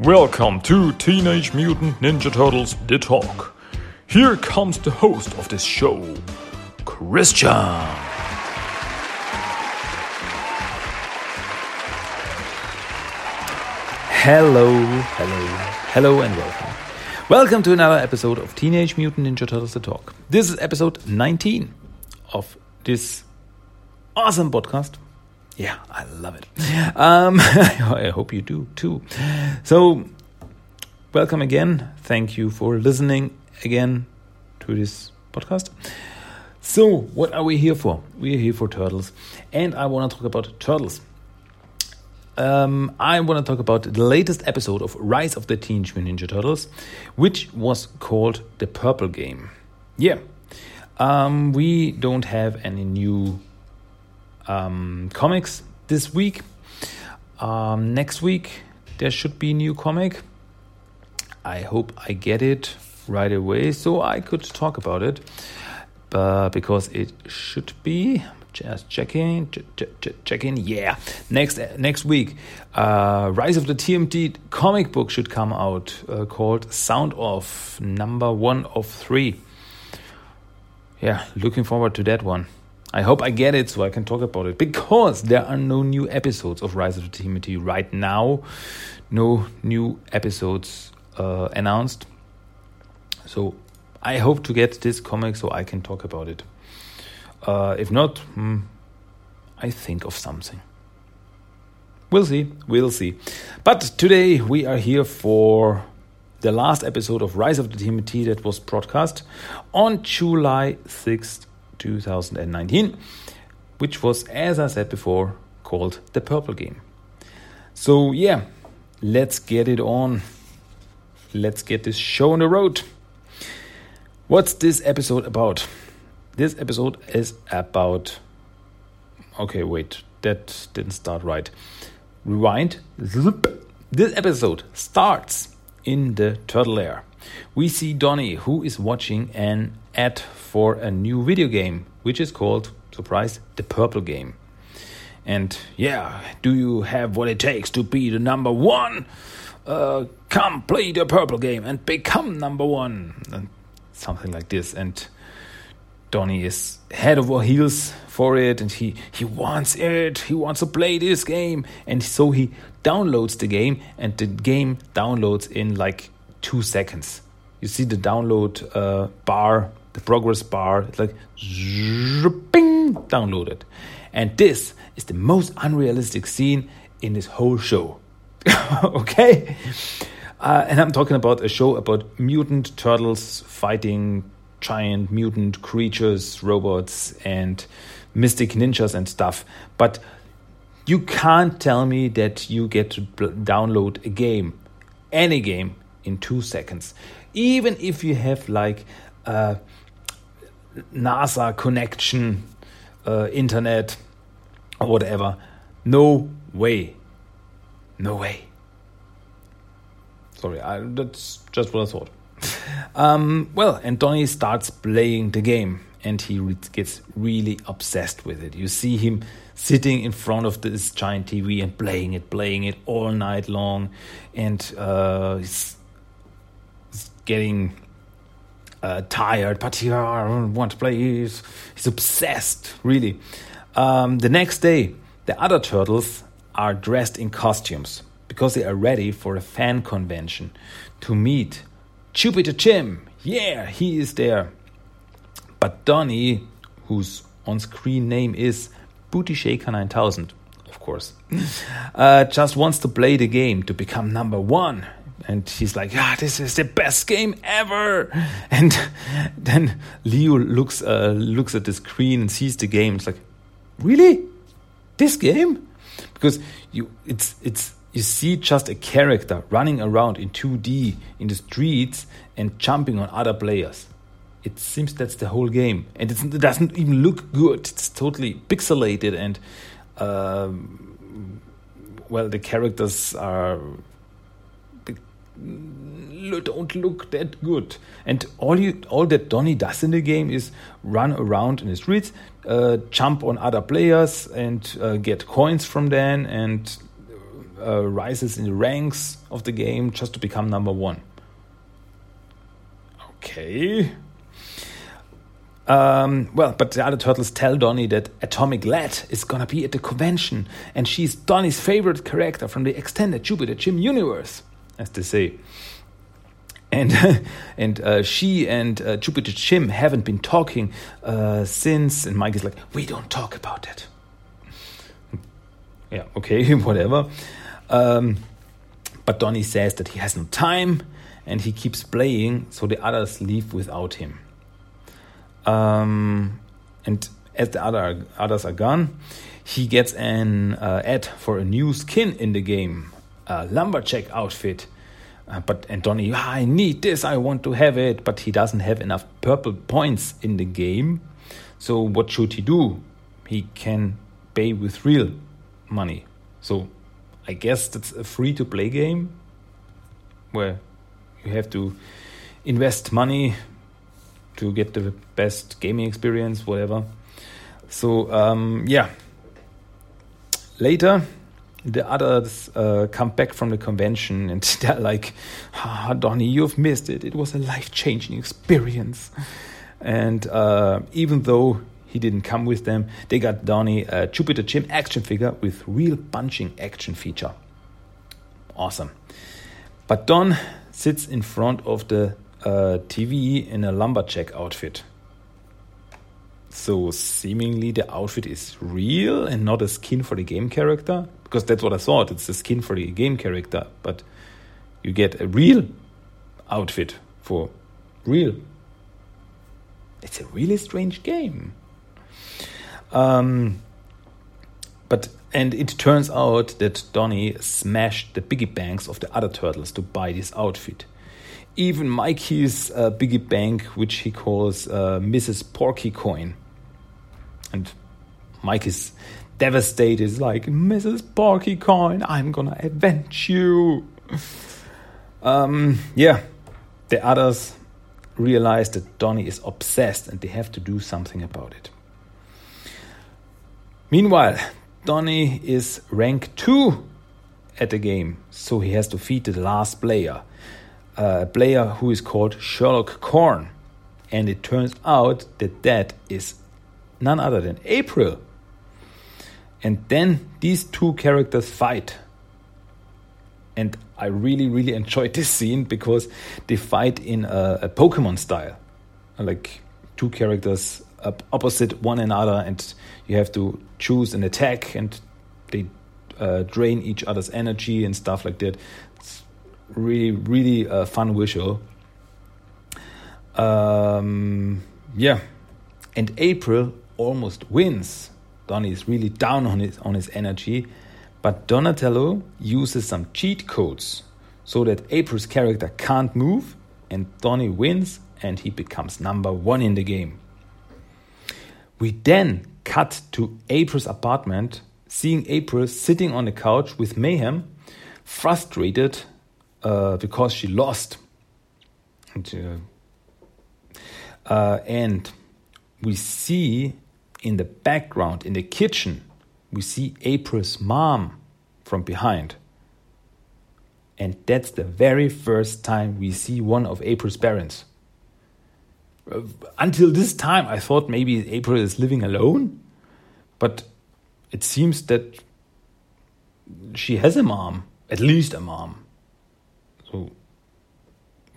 Welcome to Teenage Mutant Ninja Turtles The Talk. Here comes the host of this show, Christian. Hello, hello, hello, and welcome. Welcome to another episode of Teenage Mutant Ninja Turtles The Talk. This is episode 19 of this awesome podcast. Yeah, I love it. Um, I hope you do too. So, welcome again. Thank you for listening again to this podcast. So, what are we here for? We are here for turtles, and I want to talk about turtles. Um, I want to talk about the latest episode of Rise of the Teenage Mutant Ninja Turtles, which was called The Purple Game. Yeah, um, we don't have any new um, comics this week. Um, next week, there should be a new comic. I hope I get it right away so I could talk about it. But because it should be just checking ch ch checking yeah next next week uh, rise of the tmt comic book should come out uh, called sound off number one of three yeah looking forward to that one I hope I get it so I can talk about it because there are no new episodes of Rise of the TMT right now. No new episodes uh, announced. So I hope to get this comic so I can talk about it. Uh, if not, hmm, I think of something. We'll see, we'll see. But today we are here for the last episode of Rise of the TMT that was broadcast on July 6th, 2019, which was, as I said before, called the Purple Game. So, yeah, let's get it on. Let's get this show on the road. What's this episode about? This episode is about. Okay, wait, that didn't start right. Rewind. This episode starts in the Turtle Lair. We see Donnie, who is watching an ad for a new video game, which is called, surprise, the Purple Game. And yeah, do you have what it takes to be the number one? Uh, come play the Purple Game and become number one. And something like this. And Donnie is head over heels for it and he, he wants it. He wants to play this game. And so he downloads the game and the game downloads in like two seconds. You see the download uh, bar the progress bar. It's like bing, downloaded. And this is the most unrealistic scene in this whole show. okay? Uh, and I'm talking about a show about mutant turtles fighting giant mutant creatures, robots, and mystic ninjas and stuff. But you can't tell me that you get to download a game, any game, in two seconds. Even if you have like uh, NASA connection, uh, internet, or whatever. No way. No way. Sorry, I, that's just what I thought. Um, well, and Donnie starts playing the game and he re gets really obsessed with it. You see him sitting in front of this giant TV and playing it, playing it all night long, and uh, he's, he's getting uh, tired, but he uh, want to play. He's, he's obsessed, really. Um, the next day, the other turtles are dressed in costumes because they are ready for a fan convention to meet Jupiter Jim. Yeah, he is there. But Donnie, whose on screen name is Booty Shaker 9000, of course, uh, just wants to play the game to become number one and he's like, "Yeah, this is the best game ever." And then Leo looks uh, looks at the screen and sees the game. It's like, "Really, this game?" Because you it's it's you see just a character running around in 2D in the streets and jumping on other players. It seems that's the whole game, and it doesn't even look good. It's totally pixelated and. Um, well, the characters are don't look that good. And all you, all that Donnie does in the game is run around in the streets, uh, jump on other players, and uh, get coins from them, and uh, rises in the ranks of the game just to become number one. Okay. Um, well, but the other turtles tell Donnie that Atomic Lad is gonna be at the convention, and she's Donnie's favorite character from the extended Jupiter Jim universe, as they say. And and uh, she and uh, Jupiter Jim haven't been talking uh, since, and Mike is like, "We don't talk about that." yeah, okay, whatever. Um, but Donnie says that he has no time, and he keeps playing, so the others leave without him. Um, and as the other others are gone, he gets an uh, ad for a new skin in the game, lumberjack outfit. Uh, but and Donnie, ah, I need this, I want to have it, but he doesn't have enough purple points in the game. So what should he do? He can pay with real money. So I guess that's a free to play game where you have to invest money to get the best gaming experience, whatever. So um, yeah. Later, the others uh, come back from the convention and they're like, ah, Donnie, you've missed it. It was a life changing experience. And uh, even though he didn't come with them, they got Donnie a Jupiter Jim action figure with real punching action feature. Awesome. But Don sits in front of the uh, TV in a lumberjack outfit. So seemingly the outfit is real and not a skin for the game character, because that's what I thought. It's a skin for the game character, but you get a real outfit for real. It's a really strange game. Um, but and it turns out that Donnie smashed the piggy banks of the other turtles to buy this outfit even Mikey's uh, piggy bank, which he calls uh, Mrs. Porky Coin. And Mike is devastated, like, Mrs. Porky Coin, I'm gonna avenge you. Um, yeah, the others realize that Donnie is obsessed and they have to do something about it. Meanwhile, Donnie is rank 2 at the game, so he has to feed the last player a player who is called Sherlock Korn. And it turns out that that is none other than April. And then these two characters fight. And I really, really enjoyed this scene because they fight in a, a Pokemon style. Like two characters opposite one another, and you have to choose an attack, and they uh, drain each other's energy and stuff like that It's really really a fun visual. Um, yeah, and April almost wins. Donnie is really down on his on his energy, but Donatello uses some cheat codes so that April's character can't move, and Donnie wins, and he becomes number one in the game. We then cut to April's apartment, seeing April sitting on the couch with Mayhem, frustrated uh, because she lost. And, uh, uh, and we see in the background, in the kitchen, we see April's mom from behind. And that's the very first time we see one of April's parents. Uh, until this time, I thought maybe April is living alone, but it seems that she has a mom, at least a mom. So,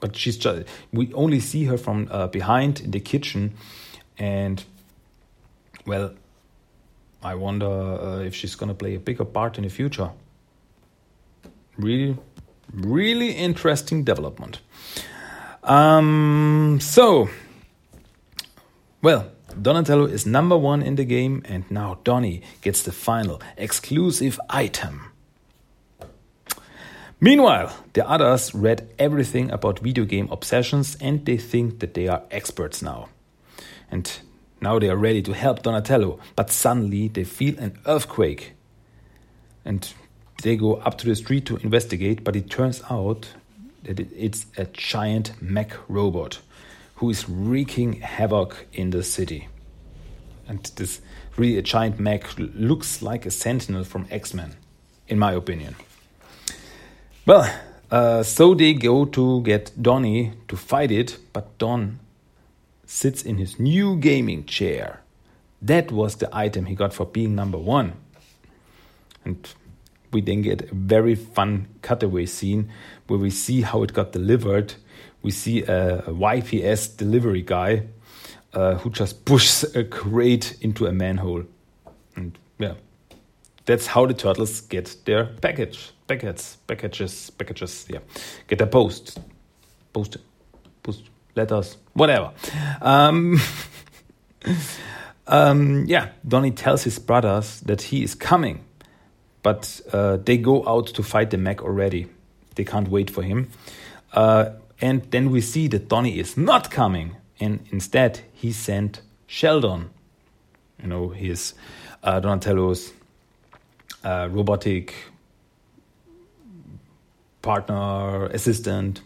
but she's just we only see her from uh, behind in the kitchen, and well, I wonder uh, if she's gonna play a bigger part in the future. Really, really interesting development. Um, so, well, Donatello is number one in the game, and now Donnie gets the final exclusive item. Meanwhile, the others read everything about video game obsessions and they think that they are experts now. And now they are ready to help Donatello, but suddenly they feel an earthquake. And they go up to the street to investigate, but it turns out that it's a giant mech robot who is wreaking havoc in the city. And this really a giant mech looks like a sentinel from X Men, in my opinion. Well, uh, so they go to get Donnie to fight it, but Don sits in his new gaming chair. That was the item he got for being number one. And we then get a very fun cutaway scene where we see how it got delivered. We see a, YPS delivery guy uh, who just pushes a crate into a manhole. And yeah, that's how the turtles get their package, packets, packages, packages. Yeah, get their post, post, post letters, whatever. Um, um, yeah, Donnie tells his brothers that he is coming, but uh, they go out to fight the mech already. They can't wait for him. Uh, and then we see that Donnie is not coming, and instead he sent Sheldon, you know, his uh, Donatello's uh, robotic partner, assistant,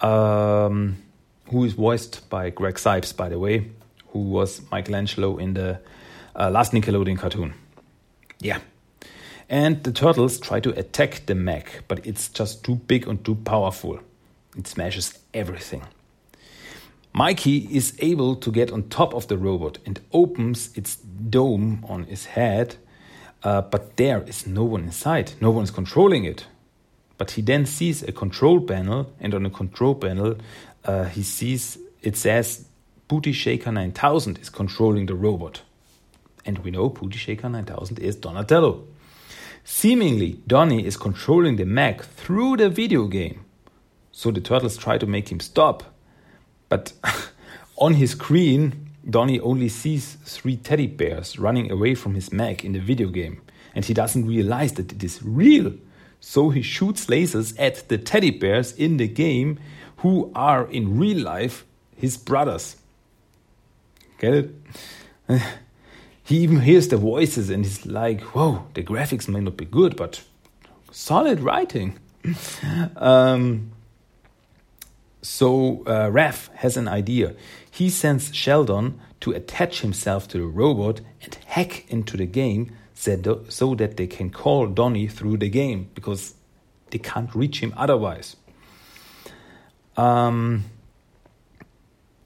um, who is voiced by Greg Cipes, by the way, who was Michelangelo in the uh, last Nickelodeon cartoon. Yeah. And the turtles try to attack the mech, but it's just too big and too powerful. It smashes everything. Mikey is able to get on top of the robot and opens its dome on his head, uh, but there is no one inside. No one is controlling it. But he then sees a control panel, and on the control panel, uh, he sees it says Booty Shaker 9000 is controlling the robot. And we know Booty Shaker 9000 is Donatello. Seemingly, Donnie is controlling the mech through the video game. So the turtles try to make him stop. But on his screen, Donnie only sees three teddy bears running away from his mech in the video game. And he doesn't realize that it is real. So he shoots lasers at the teddy bears in the game who are in real life his brothers. Get it? He even hears the voices and he's like, whoa, the graphics may not be good, but solid writing. um, so uh, Raph has an idea. He sends Sheldon to attach himself to the robot and hack into the game so that they can call Donnie through the game because they can't reach him otherwise. Um,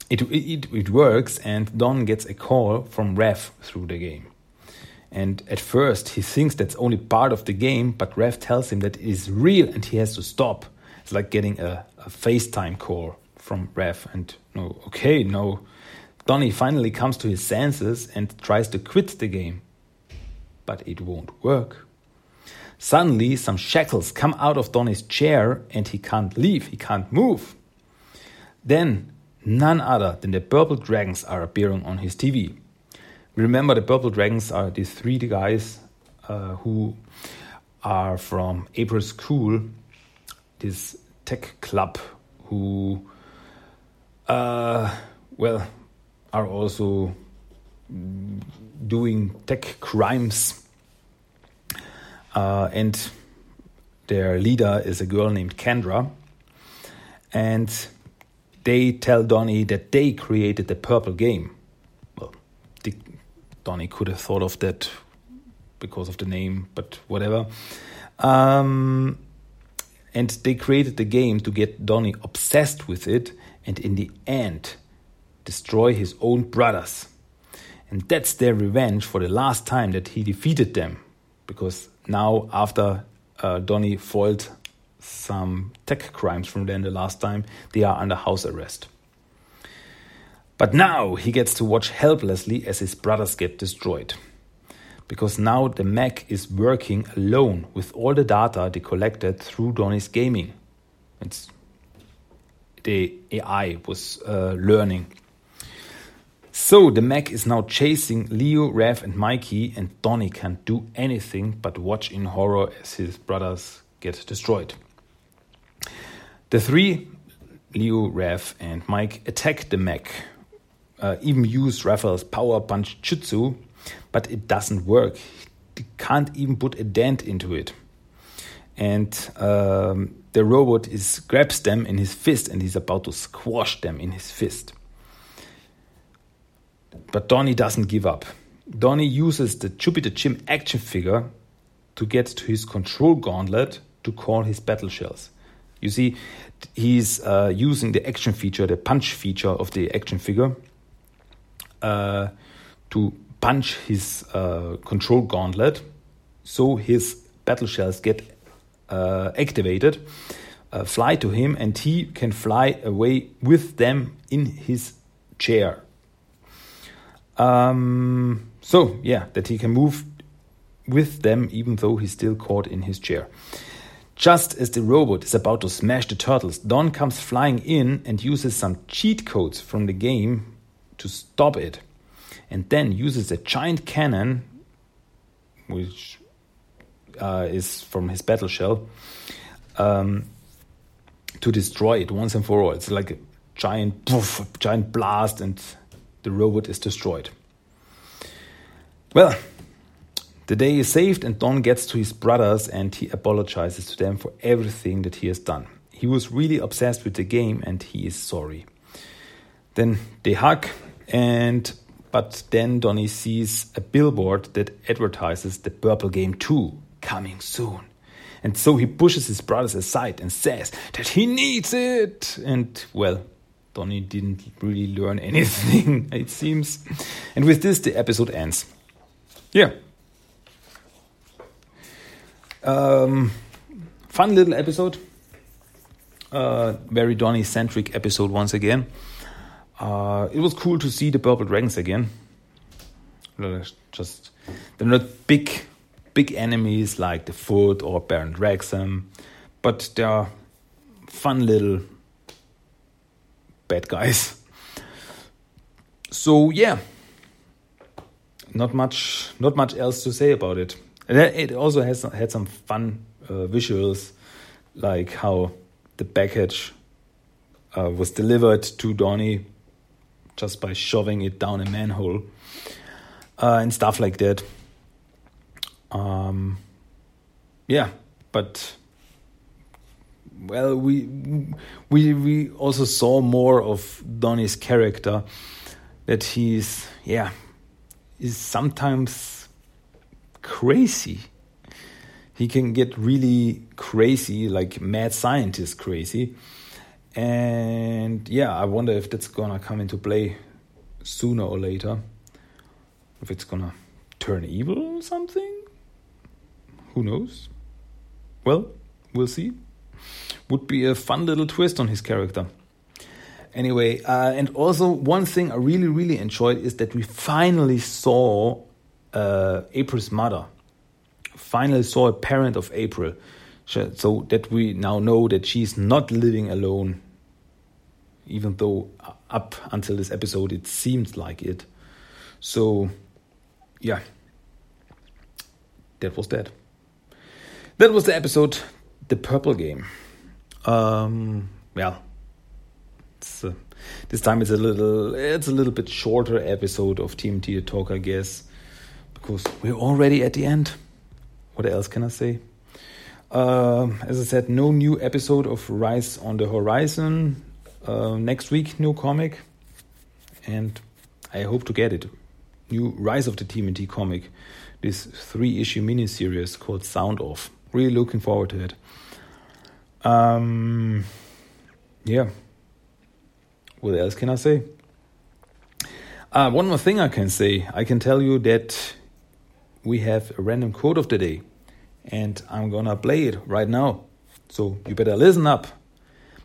it, it, it works, and Don gets a call from Raph through the game. And at first, he thinks that's only part of the game, but Raph tells him that it is real and he has to stop. It's like getting a, a FaceTime call from Raph. And no, okay, no. Donnie finally comes to his senses and tries to quit the game but it won't work. Suddenly, some shackles come out of Donnie's chair and he can't leave, he can't move. Then, none other than the Purple Dragons are appearing on his TV. Remember, the Purple Dragons are these three guys uh, who are from April School, this tech club, who, uh, well, are also doing tech crimes uh, and their leader is a girl named Kendra. And they tell Donnie that they created the purple game. Well, the, Donnie could have thought of that because of the name, but whatever. Um, and they created the game to get Donnie obsessed with it and in the end destroy his own brothers. And that's their revenge for the last time that he defeated them because now after uh, Donnie foiled some tech crimes from then the last time, they are under house arrest. But now he gets to watch helplessly as his brothers get destroyed. Because now the mech is working alone with all the data they collected through Donnie's gaming. It's the AI was uh, learning so the mech is now chasing Leo, Raph, and Mikey, and Donnie can't do anything but watch in horror as his brothers get destroyed. The three, Leo, Raph, and Mike, attack the mech, uh, even use Raphael's power punch jutsu, but it doesn't work. He can't even put a dent into it. And um, the robot is grabs them in his fist and he's about to squash them in his fist. But Donnie doesn't give up. Donnie uses the Jupiter Jim action figure to get to his control gauntlet to call his battle shells. You see, he's uh, using the action feature, the punch feature of the action figure, uh, to punch his uh, control gauntlet, so his battle shells get uh, activated, uh, fly to him, and he can fly away with them in his chair. Um, so yeah, that he can move with them even though he's still caught in his chair. Just as the robot is about to smash the turtles, Don comes flying in and uses some cheat codes from the game to stop it. And then uses a giant cannon, which uh, is from his battle shell, um, to destroy it once and for all. It's like a giant poof, giant blast, and the robot is destroyed. Well, the day is saved, and Don gets to his brothers and he apologizes to them for everything that he has done. He was really obsessed with the game and he is sorry. Then they hug, and but then Donnie sees a billboard that advertises the Purple Game 2 coming soon. And so he pushes his brothers aside and says that he needs it. And well, Donnie didn't really learn anything, it seems. And with this, the episode ends. Yeah. Um, fun little episode. Uh, very Donnie centric episode once again. Uh, it was cool to see the Purple Dragons again. Just they're not big, big enemies like the Foot or Baron Draxum, but they're fun little bad guys. So yeah, not much, not much else to say about it. It also has had some fun uh, visuals, like how the package uh, was delivered to Donnie just by shoving it down a manhole uh, and stuff like that. Um, yeah, but well, we we we also saw more of Donnie's character. That he's yeah, is sometimes crazy. He can get really crazy, like mad scientist crazy. And yeah, I wonder if that's gonna come into play sooner or later. If it's gonna turn evil or something? Who knows? Well, we'll see. Would be a fun little twist on his character. Anyway, uh, and also one thing I really, really enjoyed is that we finally saw uh, April's mother. Finally saw a parent of April, so that we now know that she's not living alone. Even though uh, up until this episode it seemed like it. So, yeah, that was that. That was the episode, the Purple Game. Um, well, uh, this time it's a little it's a little bit shorter episode of TMT Talk, I guess because we're already at the end. What else can I say? Uh, as I said, no new episode of Rise on the Horizon. Uh, next week, new comic, and I hope to get it. New Rise of the TMNT comic, this three issue miniseries called Sound Off. Really looking forward to it. Um, yeah. What else can I say? Uh, one more thing I can say. I can tell you that we have a random quote of the day, and I'm gonna play it right now. So you better listen up,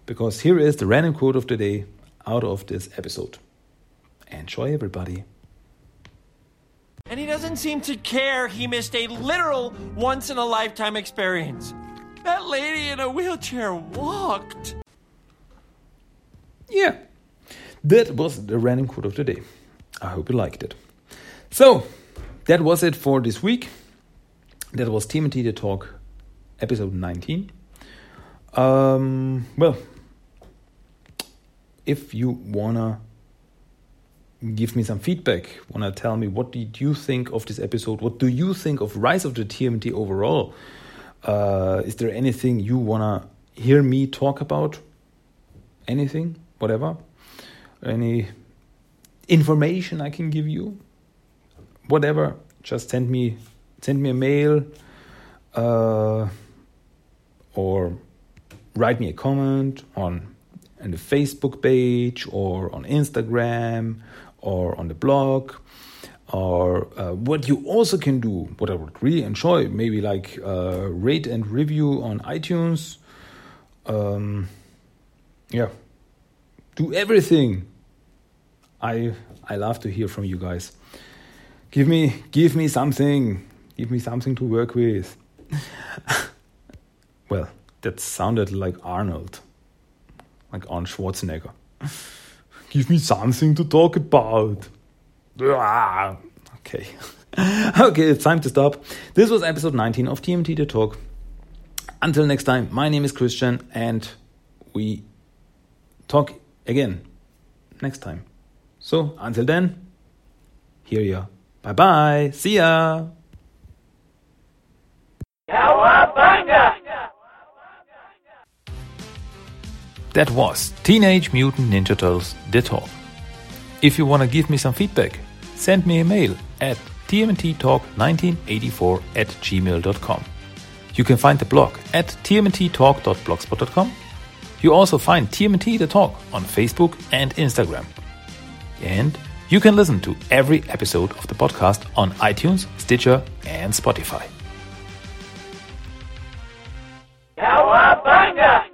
because here is the random quote of the day out of this episode. Enjoy, everybody. And he doesn't seem to care he missed a literal once in a lifetime experience. That lady in a wheelchair walked. Yeah, that was the random quote of the day. I hope you liked it. So, that was it for this week. That was TMT The Talk, episode 19. Um, well, if you wanna give me some feedback, wanna tell me what did you think of this episode? What do you think of Rise of the TMT overall? Uh, is there anything you wanna hear me talk about? Anything, whatever, any information I can give you? Whatever, just send me send me a mail uh, or write me a comment on the Facebook page or on Instagram or on the blog or uh, what you also can do what i would really enjoy maybe like uh, rate and review on itunes. Um, yeah. Do everything. I i love to hear from you guys give me give me something give me something to work with well that sounded like arnold like arnold schwarzenegger give me something to talk about ah, Okay. okay, it's time to stop. This was episode 19 of TMT The Talk. Until next time, my name is Christian and we talk again next time. So, until then, here you are. Bye bye. See ya. That was Teenage Mutant Ninja Turtles The Talk. If you want to give me some feedback, send me a mail at tmnttalk1984 at gmail.com. You can find the blog at tmnttalk.blogspot.com. You also find TMNT The Talk on Facebook and Instagram. And you can listen to every episode of the podcast on iTunes, Stitcher, and Spotify. Cowabunga!